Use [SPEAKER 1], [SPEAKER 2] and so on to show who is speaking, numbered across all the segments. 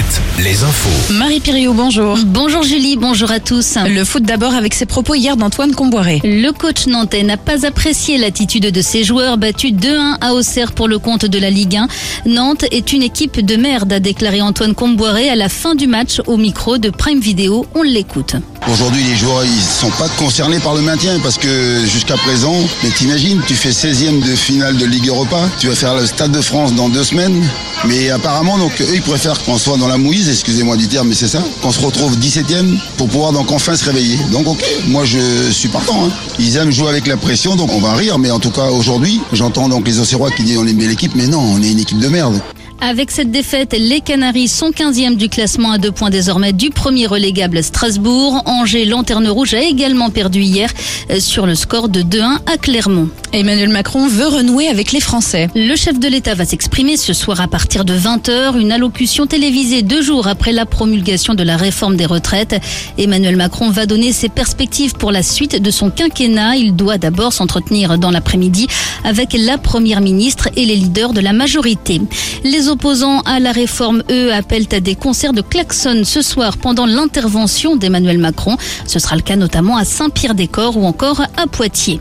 [SPEAKER 1] Alouette, les infos.
[SPEAKER 2] Marie Piriou, bonjour.
[SPEAKER 3] Bonjour Julie, bonjour à tous.
[SPEAKER 2] Le foot d'abord avec ses propos hier d'Antoine Comboiré.
[SPEAKER 3] Le coach nantais n'a pas apprécié l'attitude de ses joueurs battus 2-1 à Auxerre pour le compte de la Ligue 1. Nantes est une équipe de merde, a déclaré Antoine Comboiré à la fin du match au micro de Prime Video. On l'écoute.
[SPEAKER 4] Aujourd'hui, les joueurs, ils sont pas concernés par le maintien parce que jusqu'à présent, mais t'imagines, tu fais 16e de finale de Ligue Europa, tu vas faire le Stade de France dans deux semaines, mais apparemment, donc, eux, ils préfèrent qu'on soit dans la mouise, excusez-moi du terme, mais c'est ça, qu'on se retrouve 17e pour pouvoir donc enfin se réveiller. Donc, ok, moi, je suis partant. hein. Ils aiment jouer avec la pression, donc on va rire, mais en tout cas, aujourd'hui, j'entends donc les Auxerrois qui disent on aime bien l'équipe, mais non, on est une équipe de merde.
[SPEAKER 3] Avec cette défaite, les Canaries sont 15e du classement à deux points désormais du premier relégable Strasbourg. Angers, lanterne rouge, a également perdu hier euh, sur le score de 2-1 à Clermont.
[SPEAKER 2] Emmanuel Macron veut renouer avec les Français.
[SPEAKER 3] Le chef de l'État va s'exprimer ce soir à partir de 20h, une allocution télévisée deux jours après la promulgation de la réforme des retraites. Emmanuel Macron va donner ses perspectives pour la suite de son quinquennat. Il doit d'abord s'entretenir dans l'après-midi avec la première ministre et les leaders de la majorité. Les opposants à la réforme, eux, appellent à des concerts de klaxon ce soir pendant l'intervention d'Emmanuel Macron. Ce sera le cas notamment à Saint-Pierre-des-Corps ou encore à Poitiers.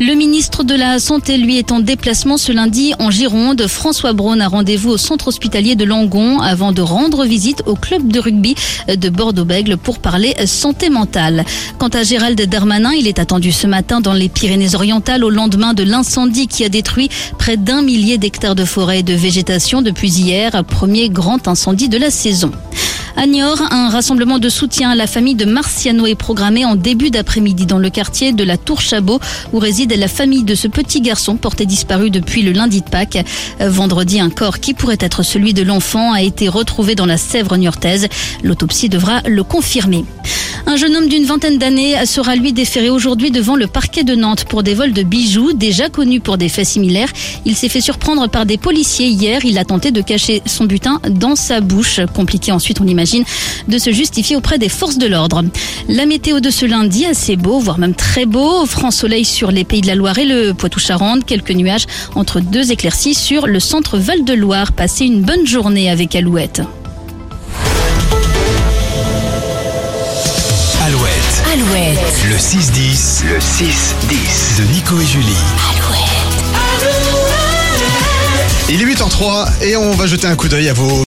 [SPEAKER 3] Le ministre de la Santé, lui, est en déplacement ce lundi en Gironde. François Braun a rendez-vous au centre hospitalier de Langon avant de rendre visite au club de rugby de Bordeaux-Bègle pour parler santé mentale. Quant à Gérald Darmanin, il est attendu ce matin dans les Pyrénées-Orientales au lendemain de l'incendie qui a détruit près d'un millier d'hectares de forêt et de végétation depuis hier, premier grand incendie de la saison. À Niort, un rassemblement de soutien à la famille de Marciano est programmé en début d'après-midi dans le quartier de la Tour Chabot où réside la famille de ce petit garçon porté disparu depuis le lundi de Pâques. Vendredi, un corps qui pourrait être celui de l'enfant a été retrouvé dans la Sèvre niortaise. L'autopsie devra le confirmer. Un jeune homme d'une vingtaine d'années sera lui déféré aujourd'hui devant le parquet de Nantes pour des vols de bijoux déjà connus pour des faits similaires. Il s'est fait surprendre par des policiers hier. Il a tenté de cacher son butin dans sa bouche. Compliqué ensuite, on imagine, de se justifier auprès des forces de l'ordre. La météo de ce lundi, assez beau, voire même très beau. Franc soleil sur les pays de la Loire et le Poitou-Charentes. Quelques nuages entre deux éclaircies sur le centre Val-de-Loire. Passez une bonne journée avec Alouette.
[SPEAKER 1] Alouette, le 6-10, le 6-10 de Nico et Julie.
[SPEAKER 5] Alouette.
[SPEAKER 6] Il est 8h03 et on va jeter un coup d'œil à vos